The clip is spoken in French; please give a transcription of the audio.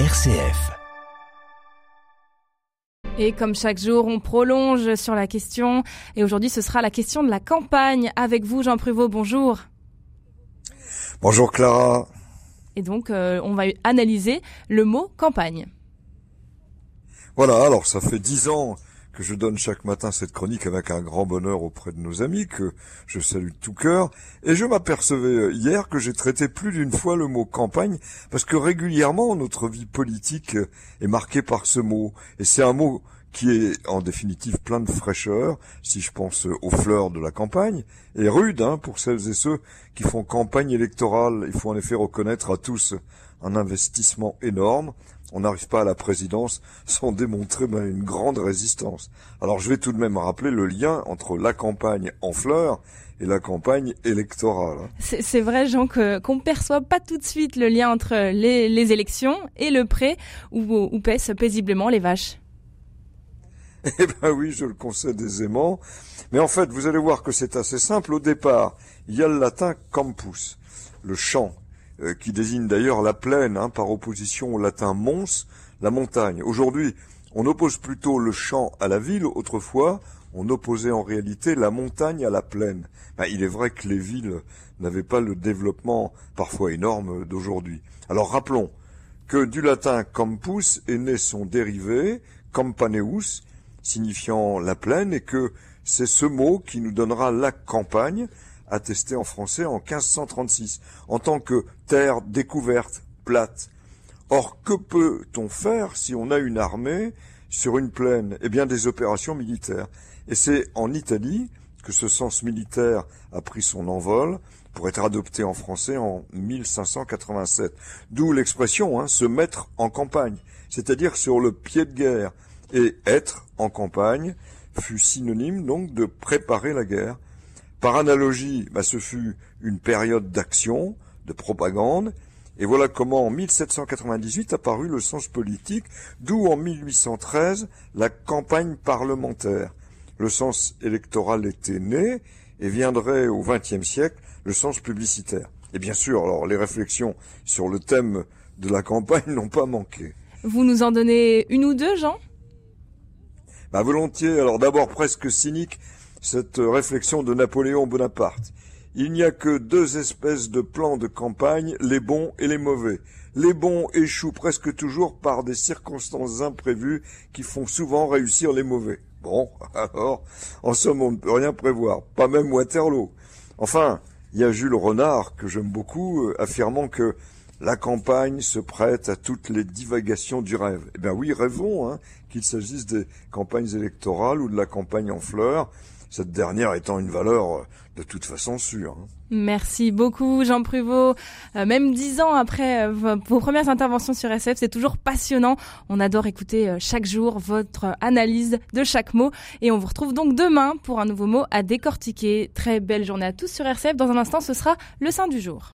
RCF. Et comme chaque jour, on prolonge sur la question. Et aujourd'hui, ce sera la question de la campagne. Avec vous, Jean Pruvot, bonjour. Bonjour Clara. Et donc, euh, on va analyser le mot campagne. Voilà, alors ça fait dix ans que je donne chaque matin cette chronique avec un grand bonheur auprès de nos amis, que je salue de tout cœur, et je m'apercevais hier que j'ai traité plus d'une fois le mot campagne, parce que régulièrement notre vie politique est marquée par ce mot, et c'est un mot qui est en définitive plein de fraîcheur, si je pense aux fleurs de la campagne, et rude hein, pour celles et ceux qui font campagne électorale. Il faut en effet reconnaître à tous un investissement énorme, on n'arrive pas à la présidence sans démontrer ben, une grande résistance. Alors je vais tout de même rappeler le lien entre la campagne en fleurs et la campagne électorale. Hein. C'est vrai, Jean, qu'on ne perçoit pas tout de suite le lien entre les, élections et le pré où, où pèsent paisiblement les vaches. Eh ben oui, je le concède aisément. Mais en fait, vous allez voir que c'est assez simple. Au départ, il y a le latin campus, le champ, euh, qui désigne d'ailleurs la plaine, hein, par opposition au latin mons, la montagne. Aujourd'hui, on oppose plutôt le champ à la ville. Autrefois, on opposait en réalité la montagne à la plaine. Ben, il est vrai que les villes n'avaient pas le développement parfois énorme d'aujourd'hui. Alors rappelons que du latin campus est né son dérivé, campaneus, signifiant la plaine, et que c'est ce mot qui nous donnera la campagne, attesté en français en 1536, en tant que terre découverte, plate. Or, que peut-on faire si on a une armée sur une plaine? Eh bien, des opérations militaires. Et c'est en Italie que ce sens militaire a pris son envol pour être adopté en français en 1587. D'où l'expression hein, se mettre en campagne, c'est-à-dire sur le pied de guerre. Et être en campagne fut synonyme donc de préparer la guerre. Par analogie, bah, ce fut une période d'action, de propagande, et voilà comment en 1798 apparut le sens politique, d'où en 1813 la campagne parlementaire. Le sens électoral était né et viendrait au XXe siècle le sens publicitaire. Et bien sûr, alors les réflexions sur le thème de la campagne n'ont pas manqué. Vous nous en donnez une ou deux, Jean? Bah volontiers. Alors d'abord presque cynique, cette réflexion de Napoléon Bonaparte. Il n'y a que deux espèces de plans de campagne, les bons et les mauvais. Les bons échouent presque toujours par des circonstances imprévues qui font souvent réussir les mauvais. Bon, alors, en somme, on ne peut rien prévoir, pas même Waterloo. Enfin, il y a Jules Renard, que j'aime beaucoup, euh, affirmant que la campagne se prête à toutes les divagations du rêve. Eh bien oui, rêvons, hein, qu'il s'agisse des campagnes électorales ou de la campagne en fleurs cette dernière étant une valeur euh, de toute façon sûre. Hein. Merci beaucoup Jean Pruvot. Euh, même dix ans après euh, vos premières interventions sur SF, c'est toujours passionnant. On adore écouter chaque jour votre analyse de chaque mot. Et on vous retrouve donc demain pour un nouveau mot à décortiquer. Très belle journée à tous sur RCF. Dans un instant, ce sera le sein du jour.